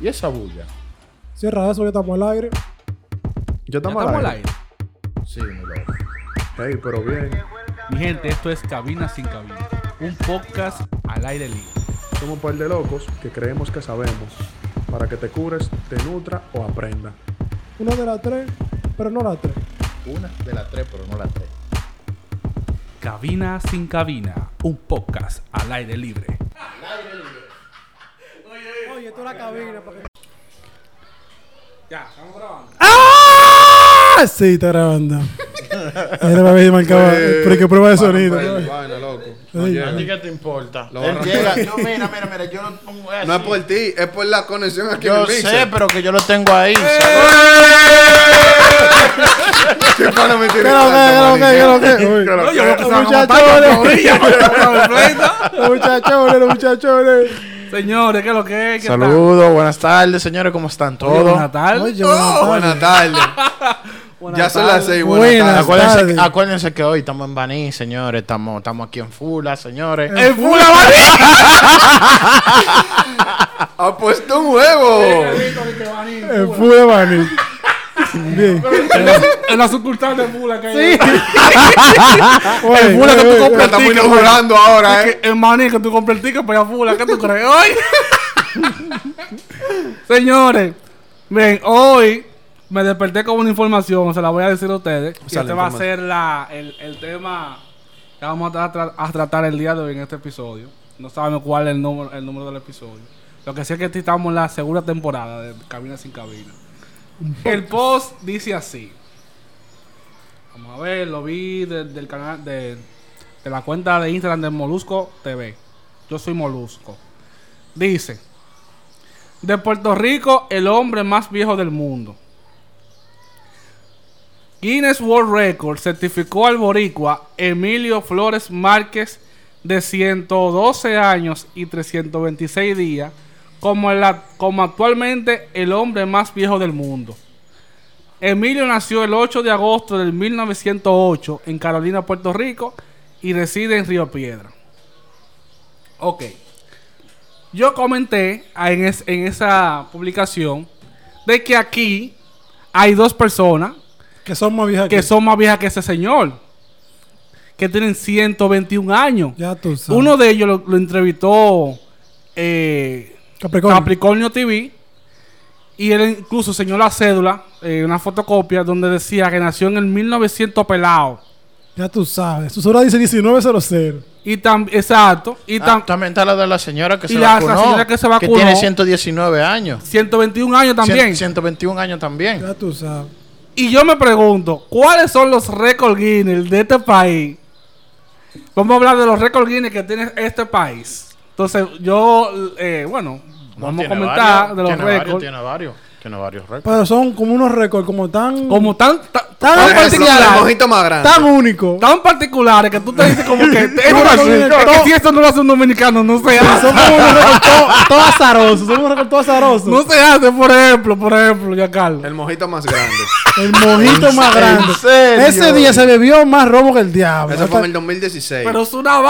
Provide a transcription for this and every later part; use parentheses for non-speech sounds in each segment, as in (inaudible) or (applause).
¿Y esa bulla? Cierra eso, ya estamos al aire. ¿Ya ¿Ya estamos estamos al al aire? aire? Sí, mi loco. Ey, pero bien. Mi gente, esto es Cabina sin Cabina. Un podcast al aire libre. Somos un par de locos que creemos que sabemos. Para que te cures, te nutra o aprenda. Una de las tres, pero no las tres. Una de las tres, pero no las tres. Cabina sin Cabina. Un podcast al aire libre. La cabina. Para que... Ya, estamos grabando. ¡Ah! Sí, está grabando. Era para ver si marcaba. Pero que prueba de sonido. ¿A ti qué te importa? Lo Él van a- llega. No, mira, mira, mira. Yo no pongo eso. No es por ti, es por la conexión aquí en Yo el mixer. sé, pero que yo lo tengo ahí. ¿Qué pana me tiene ¿Qué lo que, qué lo que, que? Yo Muchachones. Los muchachones, (laughs) los muchachones. Señores, ¿qué es lo que es? Saludos, buenas tardes, señores. ¿Cómo están todos? Buenas tardes. Oye, buenas tardes. (laughs) Buenas ya son las seis. Buenas. Buenas tardes. Acuérdense, que hoy estamos en Baní, señores. Estamos, estamos aquí en Fula, señores. ¡El Fula Baní! (laughs) Ha puesto un huevo. El fue de Bani. Bien. En la sucursal de Fula que hay. Oye, El Fula que tú compras el estamos inaugurando ahora, eh. el maní que tú compras el ticket para ir a Fula. ¿Qué tú crees? Hoy. (laughs) Señores, ven, hoy me desperté con una información, se la voy a decir a ustedes. Y este va a ser la, el, el tema que vamos a, tra- a tratar el día de hoy en este episodio. No sabemos cuál es el número, el número del episodio. Lo que sí es que estamos en la segunda temporada de Cabina sin Cabina. El post dice así. Vamos a ver, lo vi de- del canal de, de la cuenta de Instagram de Molusco TV. Yo soy Molusco. Dice: De Puerto Rico, el hombre más viejo del mundo. Guinness World Record certificó al boricua Emilio Flores Márquez de 112 años y 326 días como, el a- como actualmente el hombre más viejo del mundo. Emilio nació el 8 de agosto del 1908 en Carolina, Puerto Rico y reside en Río Piedra. Ok. Yo comenté ah, en, es- en esa publicación de que aquí hay dos personas Que son más viejas que son más viejas que ese señor. Que tienen 121 años. Ya tú sabes. Uno de ellos lo, lo entrevistó eh, Capricornio. Capricornio TV. Y él incluso señaló la cédula, eh, una fotocopia, donde decía que nació en el 1900 pelado. Ya tú sabes. Su hora dice 1900. Y tam, exacto. Y tam, Ah, también está la de la señora que Y se la- la vacunó. señora que se vacunó. tiene 119 años. 121 años también. Cien- 121 años también. Ya tú sabes. Y yo me pregunto, ¿cuáles son los récord Guinness de este país? Vamos a hablar de los récord Guinness que tiene este país. Entonces, yo, eh, bueno, No, vamos a comentar varios, de los varios, récords. Tiene varios. Tiene varios récords. Pero son como unos récords, como tan. Como tan, tan, particulares. mojito más grande. tan únicos. Tan particulares que tú te dices como que (laughs) no así, es- que si esto no lo hace un dominicano, no se hace. Son como unos récords (laughs) todo, todo azarosos. Son unos récords todo azarosos. No se hace, por ejemplo, por ejemplo, ya Carlos. El mojito más grande. (laughs) El mojito más grande. serio? Ese día se bebió más robo que el diablo. Eso fue en el 2016. Pero es una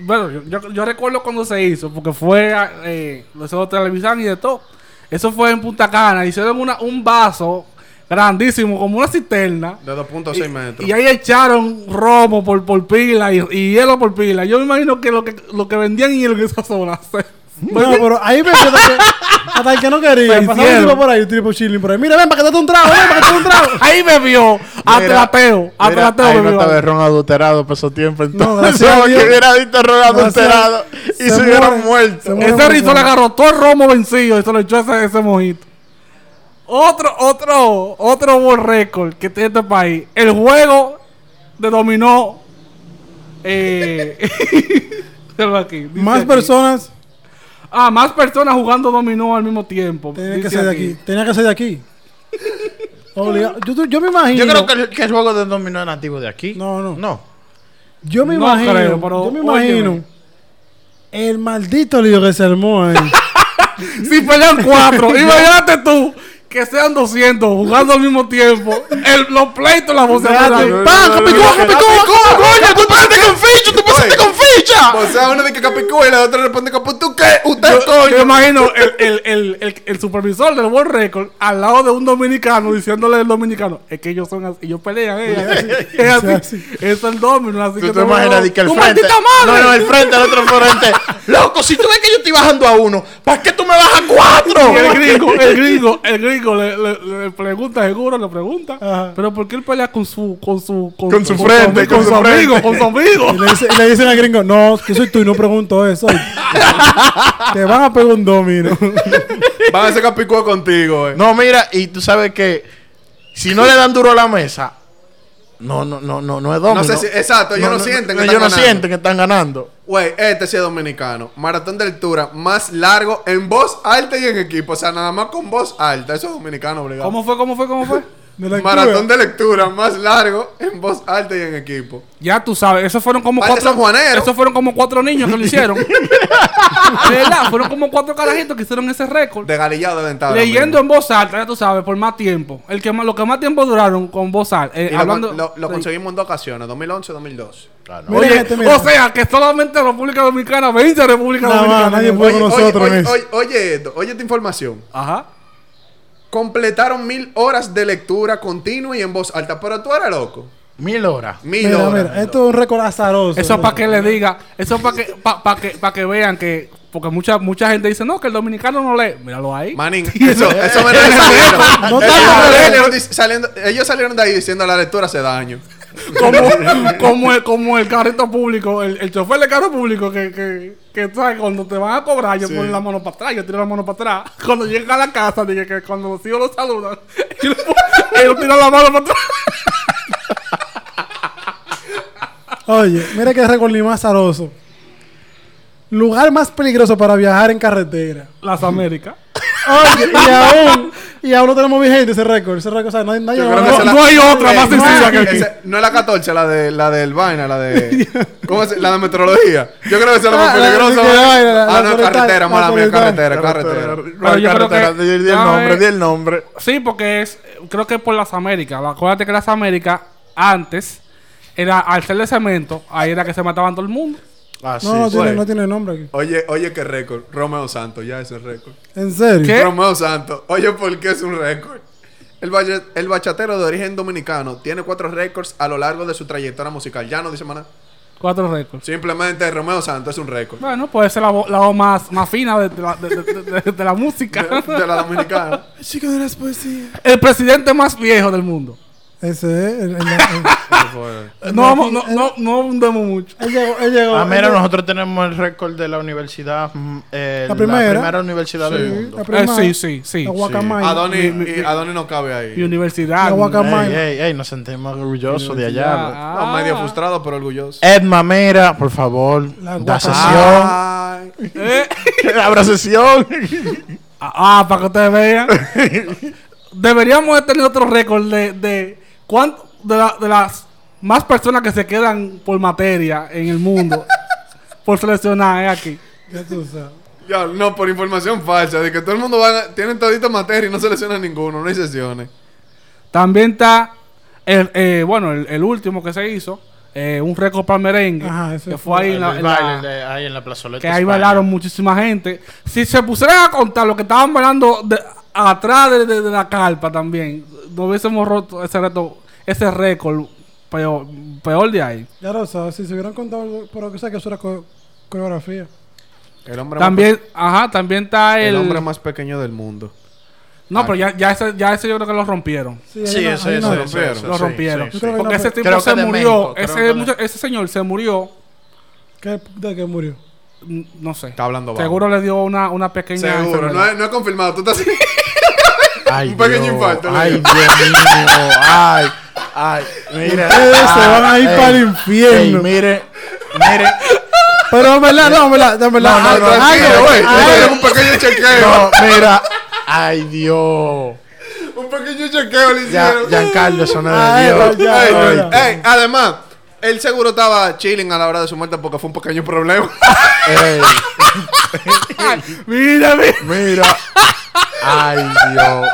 bueno, yo, yo- yo recuerdo cuando se hizo, porque fue eh, los de televisión y de todo. Eso fue en Punta Cana. Hicieron una, un vaso grandísimo, como una cisterna. De 2.6 metros. Y ahí echaron romo por, por pila y, y hielo por pila. Yo me imagino que lo que, lo que vendían hielo en esa zona. Se- No, pero ahí me quedo que hasta el que no quería. Pasaba un tipo por ahí, un tipo chilling por ahí. Mira, ven para que te un trago, ven para que te un trago. (laughs) ahí me vio. Atlateo. Mira, Atlateo ahí me no vio. estaba el ron adulterado por esos tiempos. No, Entonces, (laughs) que hubiera visto ron adulterado y Se se, hubieran muere. muerto. Ese rizo le agarró todo el romo vencido y se lo echó a ese, ese mojito. Otro, otro, otro world record que tiene este país. El juego de dominó. Eh, (laughs) aquí, Más aquí. personas Ah, más personas jugando dominó al mismo tiempo. tenían que ser de aquí. Tenía que ser de aquí. (laughs) Yo, me imagino. Yo creo que el, que el juego de dominó es nativo de aquí. No, no. No. Yo me No imagino. creo, pero yo me óyeme. imagino. El maldito lío que se armó ahí. (laughs) Si pelean cuatro, (laughs) imagínate tú que sean 200 jugando al mismo tiempo. El, los pleitos, la voz Espérate. de ¡Pam! ¡Capicó, capicó! ¡Coño, tú pasaste con ficho! ¡Tú pasaste con chicha! O sea, uno dice Capicúa y la otra responde Capu, ¿tú qué? ¿Usted Yo, yo coño? imagino el, el, el, el, el supervisor del World Record al lado de un dominicano diciéndole al dominicano, es que ellos son así, ellos pelean, eh, (laughs) es así, así. es el domino, así Tú que te te imaginas de que el ¡Tu frente. No, no, el frente, el otro frente. Loco, si tú ves que yo estoy bajando a uno, ¿para qué tú me bajas a cuatro? el gringo, el gringo, el gringo le, le, le pregunta, seguro le pregunta, Ajá. pero ¿por qué él pelea con su, con su, Con su frente, con, con su su amigo, frente. con su amigo? Y le, dice- y le dicen al gringo, no, que soy tú y no pregunto eso. Te van a pegar un domino. (laughs) Van a hacer Capicúa contigo, eh. No, mira, y tú sabes que si no le dan duro a la mesa, no, no, no, no, no es domino. No sé si- exacto, ellos no sienten que ellos están no ganando. sienten que están ganando. Güey, este sí es dominicano. Maratón de lectura más largo en voz alta y en equipo. O sea, nada más con voz alta. Eso es dominicano, obligado. ¿Cómo fue, cómo fue, cómo fue? (laughs) De Maratón de lectura más largo en voz alta y en equipo. Ya tú sabes, esos fueron como Parte cuatro. Esos fueron como cuatro niños que lo hicieron. De (laughs) verdad, fueron como cuatro carajitos que hicieron ese récord. De galillado de ventana. Leyendo en voz alta, ya tú sabes, por más tiempo. El que más, lo que más tiempo duraron con voz alta. eh, Y lo, hablando, lo- lo conseguimos en dos ocasiones, 2011 y 2012. Mira, Oye, gente, mira. o sea, que solamente República Dominicana vence a República Nada más, Dominicana. nadie puede con nosotros oye, oye, oye esto, oye esta información. Ajá. Completaron mil horas de lectura continua y en voz alta. Pero tú eres loco. Mil horas. Mil Mira, horas. mira, esto es un récord azaroso. Eso para que le diga, eso para que, pa, pa que, pa que vean que, porque mucha, mucha gente dice, no, que el dominicano no lee. Míralo ahí. Manín, (laughs) eso, eso me (laughs) lo. No ellos salieron de ahí diciendo la lectura hace daño. Como, (laughs) como, el, como el carrito público, el, el chofer de carro público que, que, que tú sabes, cuando te van a cobrar, yo ponen la mano para atrás, yo tiro la mano para atrás. Cuando llega a la casa, dije que cuando los hijos lo saludan, (laughs) ellos, tiran la mano para atrás. Oye, mira qué récord ni más azaroso. Lugar más peligroso para viajar en carretera. Las Américas. Oye, y aún, y aún no tenemos vigente ese récord. Ese récord, o sea, nadie, nadie Yo creo esa no la- hay otra más no, sencilla que aquí. esa- No es la 14, la de la del vaina, la de. (laughs) ¿Cómo se La de meteorología. Yo creo que esa es la más Ah, la- peligrosa. la- la- Ah, no, carretera, mala la mía, carretera, carretera. Pero yo creo Carretera, que- di- di el nombre, ver. di el nombre. Sí, porque es, creo que por las Américas. Acuérdate que las Américas, antes, era al ser de cemento, ahí era que se mataban todo el mundo. Ah, sí, No, no, tiene, no tiene nombre aquí. Oye, oye, qué récord. Romeo Santos, ya ese récord. ¿En serio? ¿Qué? Romeo Santos. Oye, ¿por qué es un récord? El, bache- el bachatero de origen dominicano tiene cuatro récords a lo largo de su trayectoria musical. Ya no dice maná. Cuatro récords. Simplemente Romeo Santos es un récord. Bueno, puede ser la voz, la voz más, más fina de, de la, de- de- de- de la música. De, de la dominicana. Chico de las (laughs) poesías. El presidente más viejo del mundo. Ese es. el- el- el- (laughs) No, vamos- no, no, no hundemos mucho. él llegó, él llegó. Ah, él mira, llegó- nosotros tenemos el récord de la universidad. mm, eh, La primera. universidad del Sí, mundo. la Eh, primera. sí, sí, sí. La Guacamaya. Adonis, Mi- mi- y Adonis no cabe ahí. universidad. La Guacamaya. Ey, ey, ey, nos sentimos orgullosos de allá. Ah. No, medio frustrado, pero orgulloso. Edma Mera, por favor, La da sesión. (laughs) Eh, Abra sesión. Ah, para que ustedes vean. (laughs) Deberíamos de tener otro récord de, de cuánto de, la- de las más personas que se quedan por materia en el mundo (laughs) por seleccionar eh, aquí. Ya tú sabes. Ya, no, por información falsa, de que todo el mundo va a, tienen todita materia y no seleccionan ninguno, no hay sesiones. También está el, eh, bueno, el, el último que se hizo, eh, un récord para el merengue, Ajá, que fue fue ahí en la, en la- baile de- ahí en la plazoleta. que ahí España. bailaron muchísima gente. Si se pusieran a contar lo que estaban bailando de- atrás de, de- de la carpa también, no hubiésemos roto ese reto, ese récord peor, peor de ahí. Ya lo sabes. Si se hubieran contado, pero que sé que eso era co- coreografía. El hombre, También, ajá, también está más, el... el hombre más pequeño del mundo. No, pero ya, ya, ese, ya ese yo creo que lo rompieron. Sí, Sí, ahí no- ese, ahí no- ese, rompieron. ese, Lo rompieron. sí, sí. Porque ese tipo se murió. México, ese, ese señor se murió. ¿Qué- ¿De qué murió? Mm, No sé. Está hablando bajo. Seguro le dio una, una pequeña. Seguro, no es, no es confirmado. Tú estás Ay, (laughs) Un pequeño Dios. infarto, le Ay, digo. Dios mío. Ay, ay. Mire. Ustedes se van a ir ey, para el ey, infierno. mire, mire. Pero en verdad, no, en verdad, en verdad. No, no, Ay, no, Tranquilo, güey. tengo un pequeño chequeo. No, mira. Ay, Dios. Un pequeño chequeo le Ya, hicieron. Giancarlo, eso no es Ay, de Dios. ya, Ey, ya. ey, además, él seguro estaba chilling a la hora de su muerte porque fue un pequeño problema. Ey, (laughs) Mira, mira. mira. Ay, Dios.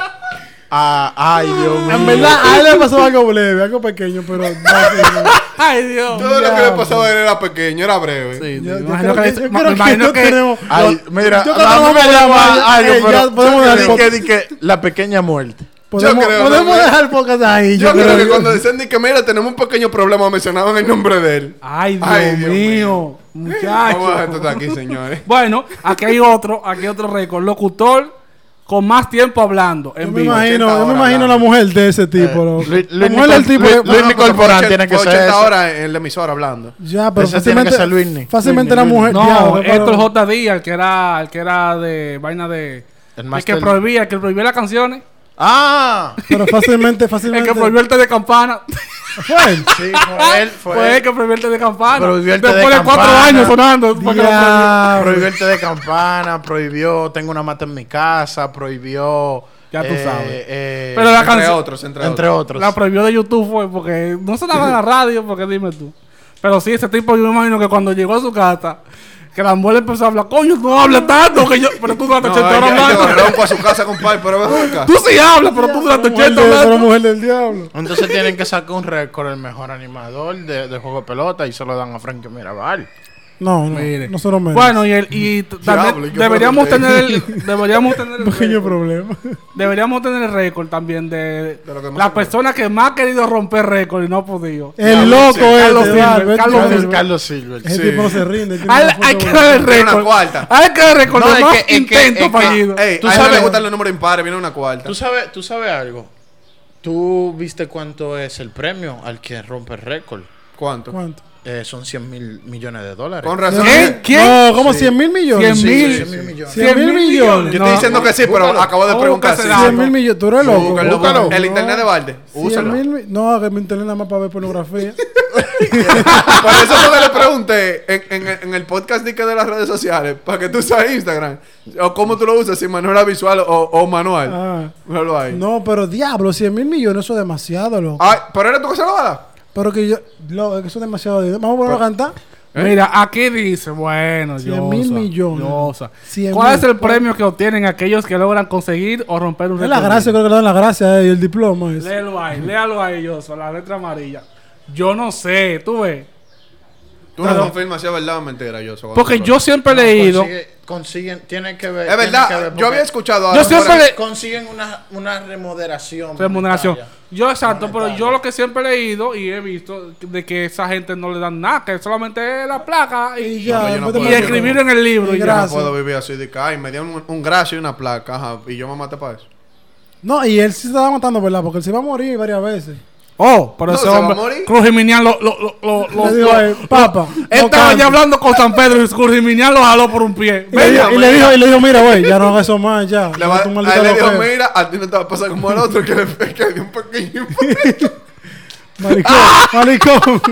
Ah, ay, Dios mío. En verdad, a él le pasó algo leve, algo pequeño, pero. no, sí, no. Ay, Dios. Todo lo que le pasaba a él era pequeño, era breve. Sí, Yo- yo imagino creo que- yo creo que no que- tenemos- Ay, mira, yo creo que mí vamos me a llama eh, pero ya podemos dar que la pequeña muerte. Podemos, creo, podemos ¿no? dejar el podcast ahí. Yo, Yo, creo, que yo- cuando dicen ni que mira, tenemos un pequeño problema, mencionaban el nombre de él. Ay, Dios, Ay, Dios mío. Vamos a esto aquí, señores. (laughs) Bueno, aquí hay otro, aquí hay otro récord. Locutor con más tiempo hablando yo en me vivo. imagino, 80 yo me imagino la mujer de ese tipo. loco. Luis- Luis Nicol- tipo. Luis- Luis ah, Nicol Porán tiene que ser 80 ese. horas en la emisora hablando. Ya, pero Ese tiene que fácilmente, ser Luisni. fácilmente la mujer. No, esto es J. Díaz, el que era, el que era de vaina de. El El, que prohibía, el que prohibía las canciones. Ah, Pero fácilmente, (laughs) El fácilmente. que prohibió el té de campana. Fue él. sí, fue él, fue (laughs) Fue él. el que prohibió el té de campana. Prohibió el té Después de, cuatro campana. años sonando. lo prohibió. El té de campana, prohibió Tengo una mata en mi casa, prohibió. Ya tú sabes. eh, Pero la Entre otros, entre, entre otros. otros. La prohibió de YouTube fue porque no sonaba en la (laughs) radio, porque dime tú. Pero sí, ese tipo, yo me imagino que cuando llegó a su casa, que la mujer empezó a hablar, coño, tú no hablas tanto, que yo, pero tú durante No, 80 horas hablando. ronco a su casa, compadre, pero ven acá. Tú sí hablas, pero tú durante La mujer 80 de- de la hablando. mujer del diablo. Entonces tienen que sacar un récord el mejor animador de, de juego de pelota y se lo dan a Frankie Mirabal. No, no. Mire. No se lo merece. Bueno, y, el, y Diablo, también ¿y qué (laughs) deberíamos tener el, deberíamos tener el pequeño récord, problema. deberíamos tener el récord también de, De lo que más la se persona que más ha querido romper récord y no ha podido. El loco Carlos este, Silver, vale, vete Carlos ver. Silver. Carlos Silver. Ese Sí. tipo no se rinde. Hay, hay que dar el récord. Hay que dar el récord. No, de es más que- es que- intentos es que- fallidos. Ey, Tú a sabes- gustan los números impares, viene una cuarta. ¿Tú sabes, ¿Tú sabes algo? ¿Tú viste cuánto es el premio al que rompe el récord? ¿Cuánto? ¿Cuánto? Eh, son 100 mil millones de dólares. Con razón. ¿Quién? ¿Quién? No, como 100 mil millones. 100 mil. 100 mil millones. 100 mil millones. Yo No, estoy diciendo que sí, pero búscalo. acabo de preguntar. Búscase si- la- 100 mil millones. Tú eres loco. Búscalo, Búscalo. El internet de balde. 100 Úsalo. mil mi- No, que mi internet nada más para ver pornografía. (laughs) Por eso que le pregunté en, en- en el podcast de, que de las redes sociales, para que tú usas Instagram, o cómo tú lo usas, si manera visual o, o manual. Ah. Míralo ahí. No, pero diablo, 100 mil millones, eso es demasiado, loco. Ay, pero eres tú que se lo va a dar. Pero que yo. Lo, eso es demasiado. dinero. Vamos a ponerlo a cantar. Mira, aquí dice, bueno, 100 mil millones. Yosa. 100 ¿Cuál mil. es el premio que obtienen aquellos que logran conseguir o romper un Es la gracia, creo que le dan la gracia eh, y el diploma. ese. Léalo ahí, léalo ahí, Yosa, la letra amarilla. Yo no sé, tú ves. Tú no confirmas si es verdad o mentira, yo. soy- Porque yo siempre he leído. Consigue- consiguen, tienen que ver. Es que verdad, ver yo había escuchado Yo siempre le- Consiguen una, una remuneración. remuneración. monetaria. Yo exacto, pero yo lo que siempre he leído y he visto de que esa gente no le dan nada, que solamente es la placa y, Y ya, No, no puedo y escribir en el libro. Y y ya. Yo no puedo vivir así de que, ay, me dieron un, un gracio y una placa, ajá, y yo me maté para eso. No, y él sí se estaba matando, ¿verdad? Porque él se iba a morir varias veces. Oh, pero No, ese hombre. Cruz Jiminián lo, lo, lo, lo, lo- Le dijo a él, Papa. Él no estaba cante". ya hablando con San Pedro y Cruz Jiminián lo jaló por un pie. Y le, dijo, y le dijo, y le dijo, mira, güey, ya no hagas eso más, ya. Le va- a él le dijo, mira, a ti no te va a pasar como al otro que le que dio un pequeño. Maricón, maricón.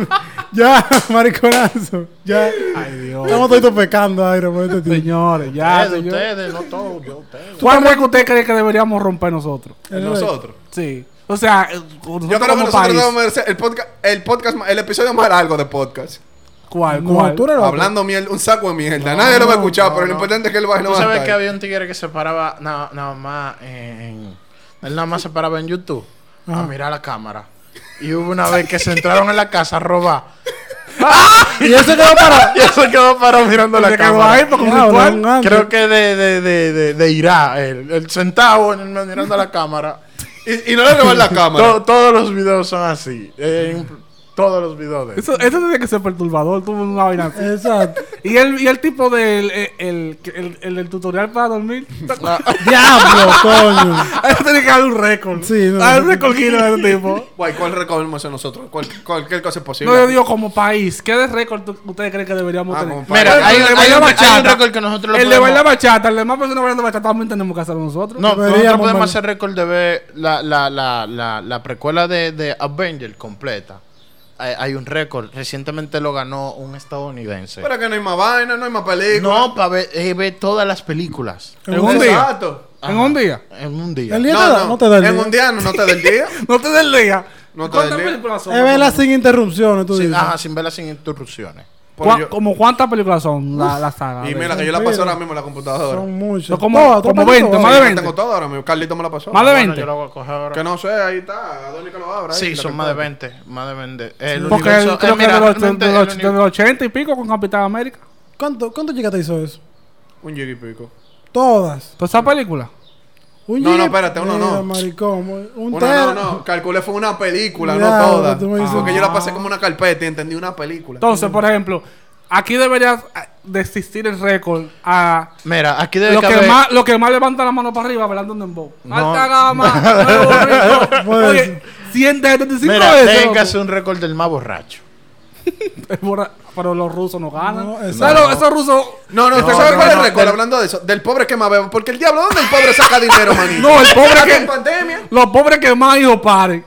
ya, mariconazo. Ya. Ay, Dios. Estamos todos pecando, aire, por este tipo. Señores, ya, Ustedes, señor. ustedes, no todos, yo ustedes. ¿Cuál récord usted cree que deberíamos romper nosotros? Nosotros. Sí. O sea, eh, nosotros Yo creo que como nosotros país. debemos hacer el podcast, el podcast, el episodio más largo de podcast. ¿Cuál? No, ¿Cuál? tú eres loco. Hablando miel, un saco de mierda. Nadie lo va a escuchar, pero lo importante es que él va a Tú no va a sabes que había un tigre que se paraba nada, nada más en, Él nada más se paraba en YouTube a mirar la cámara. Y hubo una vez que se entraron en la casa a robar. (laughs) Y eso quedó para. (laughs) Y él se quedó parado mirando la cámara. Creo que de, de, de, de, de Irak, él, él sentado en el- mirando la cámara. Y, y no le roban la (laughs) cámara. To- todos los videos son así. Eh, todos los videos de él. Eso, eso tiene que ser perturbador, tuvo una vaina así. Exacto. Y el, y el tipo del el, el, el, tutorial para dormir. (laughs) Diablo, coño. (laughs) Eso tiene que haber un récord. Sí, no. Hay un récord de ese tipo. Guay, ¿cuál recogemos nosotros? Cual- cualquier cosa es posible. No, yo digo como país. ¿Qué de récord ustedes creen que deberíamos Ah, tener? como país. Mira, hay, el un- de hay bailar un, hay un bachata. récord que nosotros lo El de bailar bachata, el de más personas bailando bachata también tenemos que hacerlo nosotros. No, nosotros podemos hacer récord de ver la, la, la, la, la precuela de, de Avenger completa. Hay, hay un récord. Recientemente lo ganó un estadounidense. Pero que no hay más vaina, no hay más películas. No, para ver, eh, ver todas las películas. En un día. Exacto. En un día. En un día. El día te No, da, no, no te da el En día. un día no, no te da el día. (laughs) No te des el día. No te ¿Cuántas des el día. Es verla sin interrupciones, tú Sí, dices. ajá, sin verlas sin interrupciones. Pero ¿Cuá- yo- como cuántas películas son la, la saga? Y mira, que yo la paso ahora mismo en la computadora. Son muchos. Son como- Todas, como todas, 20, todas. más de Sí, 20. Tengo todo ahora mismo. Carlito me la pasó. Más de Bueno, 20. yo lo voy a coger ahora. Que no sé, ahí está. ¿A dónde que lo abra? ahí, Sí, son que más de encuentre. 20. Más de 20. El Porque universo- creo eh, que mira, de los, realmente de los- el de los 80 y pico con Capitán América. ¿Cuánto, ¿Cuánto chica te hizo eso? Un giga y pico. Todas. ¿Toda esa película? Un No, no, espérate, uno no. Maricón. Un no, no. Calculé fue una película, no toda. Porque yo la pasé como una carpeta y entendí una película. Entonces, por ejemplo, aquí debería eh, de existir el récord a Mira, aquí debe lo que, más, lo que más levanta la mano para arriba bailando un dembow. No. Alta gama, (laughs) nuevo rico. Puede Oye, ser. 175 Mira, veces. tengas loco. un récord del más borracho. (laughs) Borra- Pero los rusos no ganan. No, ¿Sabes exacto. esos rusos. No, no, ¿usted No, sabe no, cuál es el no, récord? Hablando de eso. Del pobre que más bebe. Porque el diablo, ¿dónde el pobre saca dinero, manito? No, el pobre que- en pandemia. Los pobres que más hijos paren.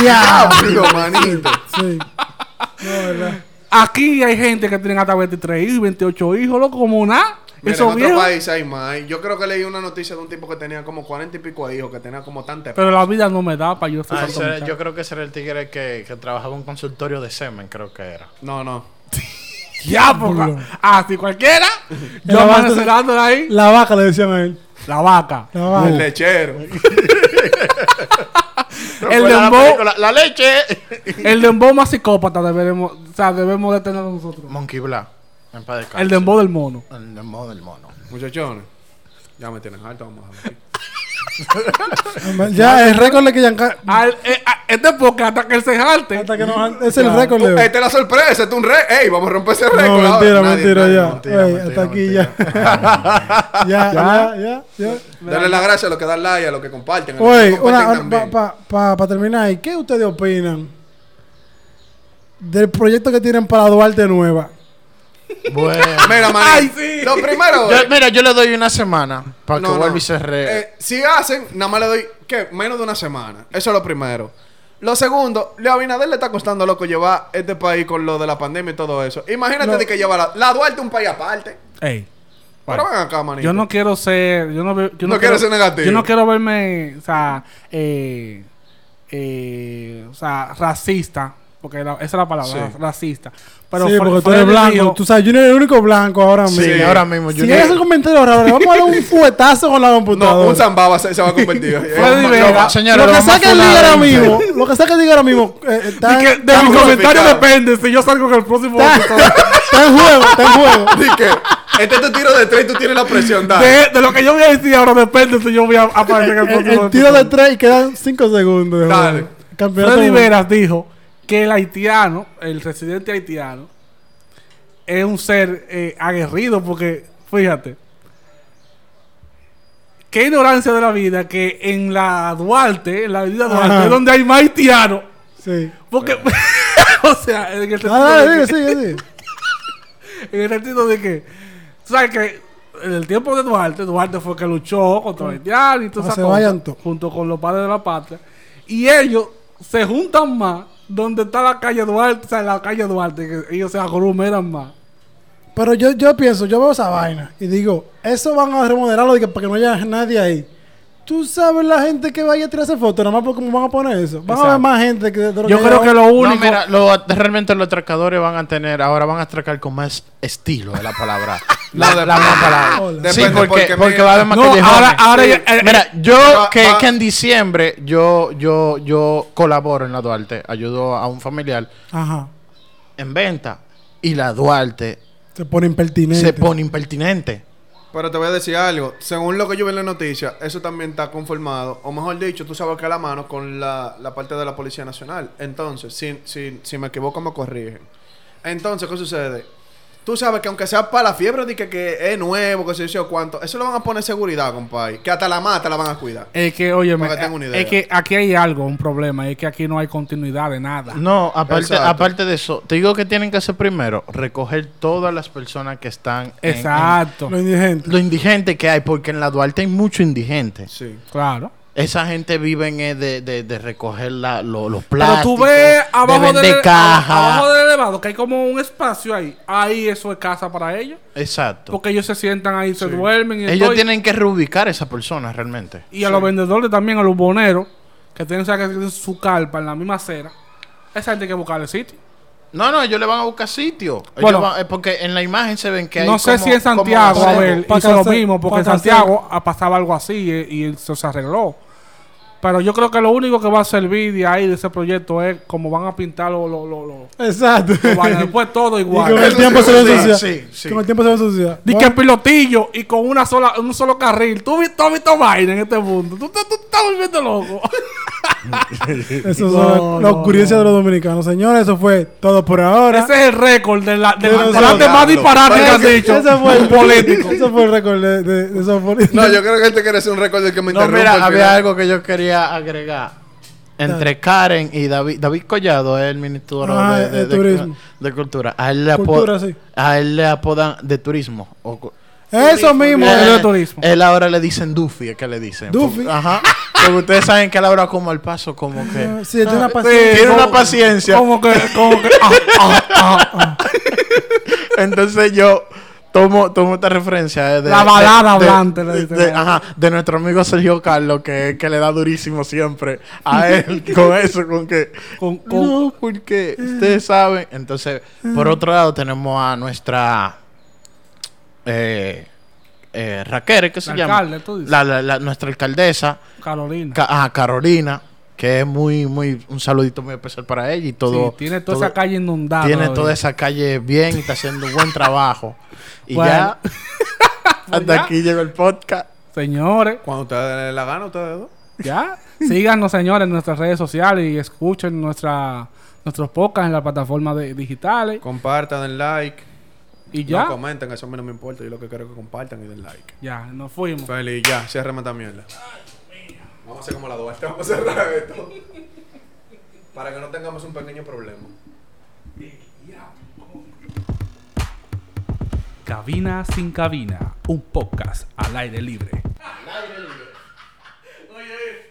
Diablo, (laughs) manito. Sí. No, verdad. Aquí hay gente que tiene hasta 23 hijos y 28 hijos, loco, como nada. Mira, en otro viejos. país hay más. Yo creo que leí una noticia de un tipo que tenía como 40 y pico de hijos, que tenía como tanta... Pero la vida no me da para yo Ah, ese yo creo que ese era el tigre que, que trabajaba en un consultorio de semen, creo que era. No, no. (laughs) Ya, porque. Ah, si cualquiera. (laughs) Yo La vaca- amanecerando ahí. La vaca le decían a él. La vaca. La vaca. El lechero. (laughs) El la dembow. La leche. El dembow más psicópata deberemos, o sea, debemos de tener nosotros. Monkey Black. En paz descanse. El dembow del mono. El dembow del mono. Muchachones. Ya me tienen alto, vamos a ver. (laughs) Ya, el récord de que Giancarlo. Al, eh, a- este porque hasta que él se jalte. Hasta que. Es el récord de. Esta es la sorpresa, este es un re. Ey, vamos a romper ese récord. No, mentira, Nadie, mentira, nadie, ya. mentira, Ey, mentira, hasta aquí mentira. ya. (laughs) ya, ya, ya, ya. Dale las gracias a los que dan like, a los que comparten. a los Oye, para pa, pa terminar, ¿y ¿qué ustedes opinan del proyecto que tienen para Duarte Nueva? Bueno. (laughs) Mira, man. Ay, sí. Lo primero. Yo- mira, yo le doy una semana para que no. vuelva y se re... Eh, si hacen, nada más le doy, ¿qué? Menos de una semana. Eso es lo primero. Lo segundo, Leo Abinader le está costando loco llevar este país con lo de la pandemia y todo eso. Imagínate No. de que lleva la, la Duarte un país aparte. Ey. Pero ven acá, manito. Yo no quiero ser. Yo no, yo No quieres ser negativo. Yo no quiero verme. O sea, eh, eh, o sea, racista. Porque la- esa es la palabra, Sí. racista. Pero sí, porque tú eres blanco. dijo- Tú sabes, Junior es el único blanco ahora mismo. Sí, ahora mismo. Si Junior- ese comentario le vamos a dar un fuetazo con la computadora. No, un zambaba se, se va a convertir. (laughs) Freddy Eh, Vega. No, señores, lo que saque el diga ahora mismo, lo que saque el diga ahora mismo, eh, está, de que está de mi comentario depende si yo salgo en el próximo Está, (laughs) en juego, está en juego. (laughs) Di que este es tu tiro de tres y tú tienes la presión. Dale. de, de lo que yo voy a decir ahora depende si yo voy a aparecer en el El, próximo el tiro de tres y quedan 5 segundos. Dale. Campeonato Freddy. Veras dijo que el haitiano, el residente haitiano, es un ser eh, aguerrido porque, fíjate, qué ignorancia de la vida que en la Duarte, en la avenida Duarte, Ajá. es donde hay más haitianos. Sí. Porque, (laughs) o sea, en el sentido, Ah, de, sigue, que, sigue, (laughs) sigue. en el sentido de que, tú sabes que en el tiempo de Duarte, Duarte fue que luchó contra los haitianos y todas Ah, esas se cosas, vayan todos. junto con los padres de la patria. Y ellos se juntan más donde está la calle Duarte, o sea, la calle Duarte, que ellos se aglomeran más. Pero yo, yo pienso, yo veo esa vaina y digo, eso van a remodelarlo para que no haya nadie ahí. Tú sabes la gente que vaya a tirarse fotos, nada más por cómo van a poner eso. Van a haber Exacto. más gente que Yo que creo que lo No, único... mira, lo- realmente los atracadores van a tener, ahora van a atracar con más estilo de la palabra. (laughs) la, No, la depende. más palabra. Sí, porque, porque porque, va a haber más No, callejones. ahora, ahora Sí. ya- eh, Mira, yo Va- que, va- que en diciembre yo, yo, yo colaboro en la Duarte, ayudo a un familiar Ajá. en venta y la Duarte Se pone impertinente. se pone impertinente. Pero te voy a decir algo. Según lo que yo vi en la noticia, eso también está conformado, o mejor dicho, tú sabes que a la mano con la, la parte de la Policía Nacional. Entonces, si, si, si me equivoco, me corrigen. Entonces, ¿qué sucede? Tú sabes que aunque sea para la fiebre de que, que es nuevo, que se dice o cuánto, eso lo van a poner seguridad, compadre. Que hasta la mata la van a cuidar. Es que, oye, Para que tenga una idea. es que aquí hay algo, un problema, es que aquí no hay continuidad de nada. No, aparte, Exacto. aparte de eso, te digo que tienen que hacer primero recoger todas las personas que están en- Exacto, Lo indigente. en lo indigente que hay, porque en la Duarte hay mucho indigente. Sí. claro. Esa gente vive en, de, de, de recoger la- lo- los Pero plásticos, tú ves abajo de del, caja. abajo del elevado que hay como un espacio ahí. Ahí eso es casa para ellos. Exacto. Porque ellos se sientan ahí, se duermen y Ellos tienen que reubicar a esa persona realmente. Y a los vendedores también, a los boneros, que tienen, o sea, que tienen su carpa en la misma acera. Esa gente hay que buscarle sitio. No, no, ellos le van a buscar sitio. Ellos Bueno. van- eh, porque en la imagen se ven que hay No sé como- si en como Santiago. Abel, Pa' hizo lo mismo, porque en Santiago ah, pasaba algo así eh, y eso se arregló. Pero yo creo que lo único que va a servir de ahí, de ese proyecto, es cómo van a pintar los lo, lo, lo- Exacto. vainas. Después todo (laughs) Y igual. con el tiempo se va a sí, ensuciar. sí, sí. Con el tiempo se va a ensuciar. Di que pilotillo y con una sola, un solo carril. Tú, vi- tú has visto vaina en este mundo. Tú, tú- tú estás volviendo loco. (laughs) (laughs) Eso No, son la no, ocurrencia de los dominicanos. Señores, eso fue todo por ahora. Ese es el récord de la, de demás disparates que has dicho. ese fue el Un político. Ese fue el récord de, de, de esos políticos. No, yo creo que este quiere hacer un récord del que me No, interrumpe mira, había final. algo que yo quería agregar. Entre Karen y David, David Collado es el ministro Ah, de, de de- cultura. A él le, apo- Cultura, sí. a él le apodan de turismo. o Eso mismo. Eh, eh. de turismo. Él ahora le dicen Duffy, es que le dicen. Duffy. Ajá. (laughs) Porque ustedes saben que él ahora como al paso, como que... Sí, tiene una Sí, paciencia. Tiene una paciencia. Como que, como que, ah, ah, ah, ah. Entonces yo tomo, tomo esta referencia eh, de... La balada de- hablante, de, de- ajá, de nuestro amigo Sergio Carlos, que, que le da durísimo siempre a él (laughs) con eso, con que... Con- con- no, porque ustedes saben. Entonces, por otro lado tenemos a nuestra... Eh, eh, Raquel, ¿qué se La llama? alcalde, tú dices. La, la- la- nuestra alcaldesa, Carolina. Ca- ajá, Carolina, que es muy, muy, un saludito muy especial para ella y todo. Sí, tiene toda todo- esa calle inundada. tiene todavía. toda esa calle bien y está haciendo un buen trabajo. Y Bueno. ya, (laughs) hasta ya. aquí llegó el podcast. Señores, Cuando ustedes la ganan, ustedes dos. ya. Síganos, señores, en nuestras redes sociales y escuchen nuestra, nuestros podcasts en las plataformas de- digitales. Compartan, den like. Y ya. No comenten, eso a mí no me importa. Yo lo que quiero es que compartan y den like. Ya, nos fuimos. Feliz, ya, cierren esta mierda. Vamos a hacer como la Duarte, este, vamos a cerrar esto. Para que no tengamos un pequeño problema. Cabina sin cabina, un podcast al aire libre. Al aire libre. Oye.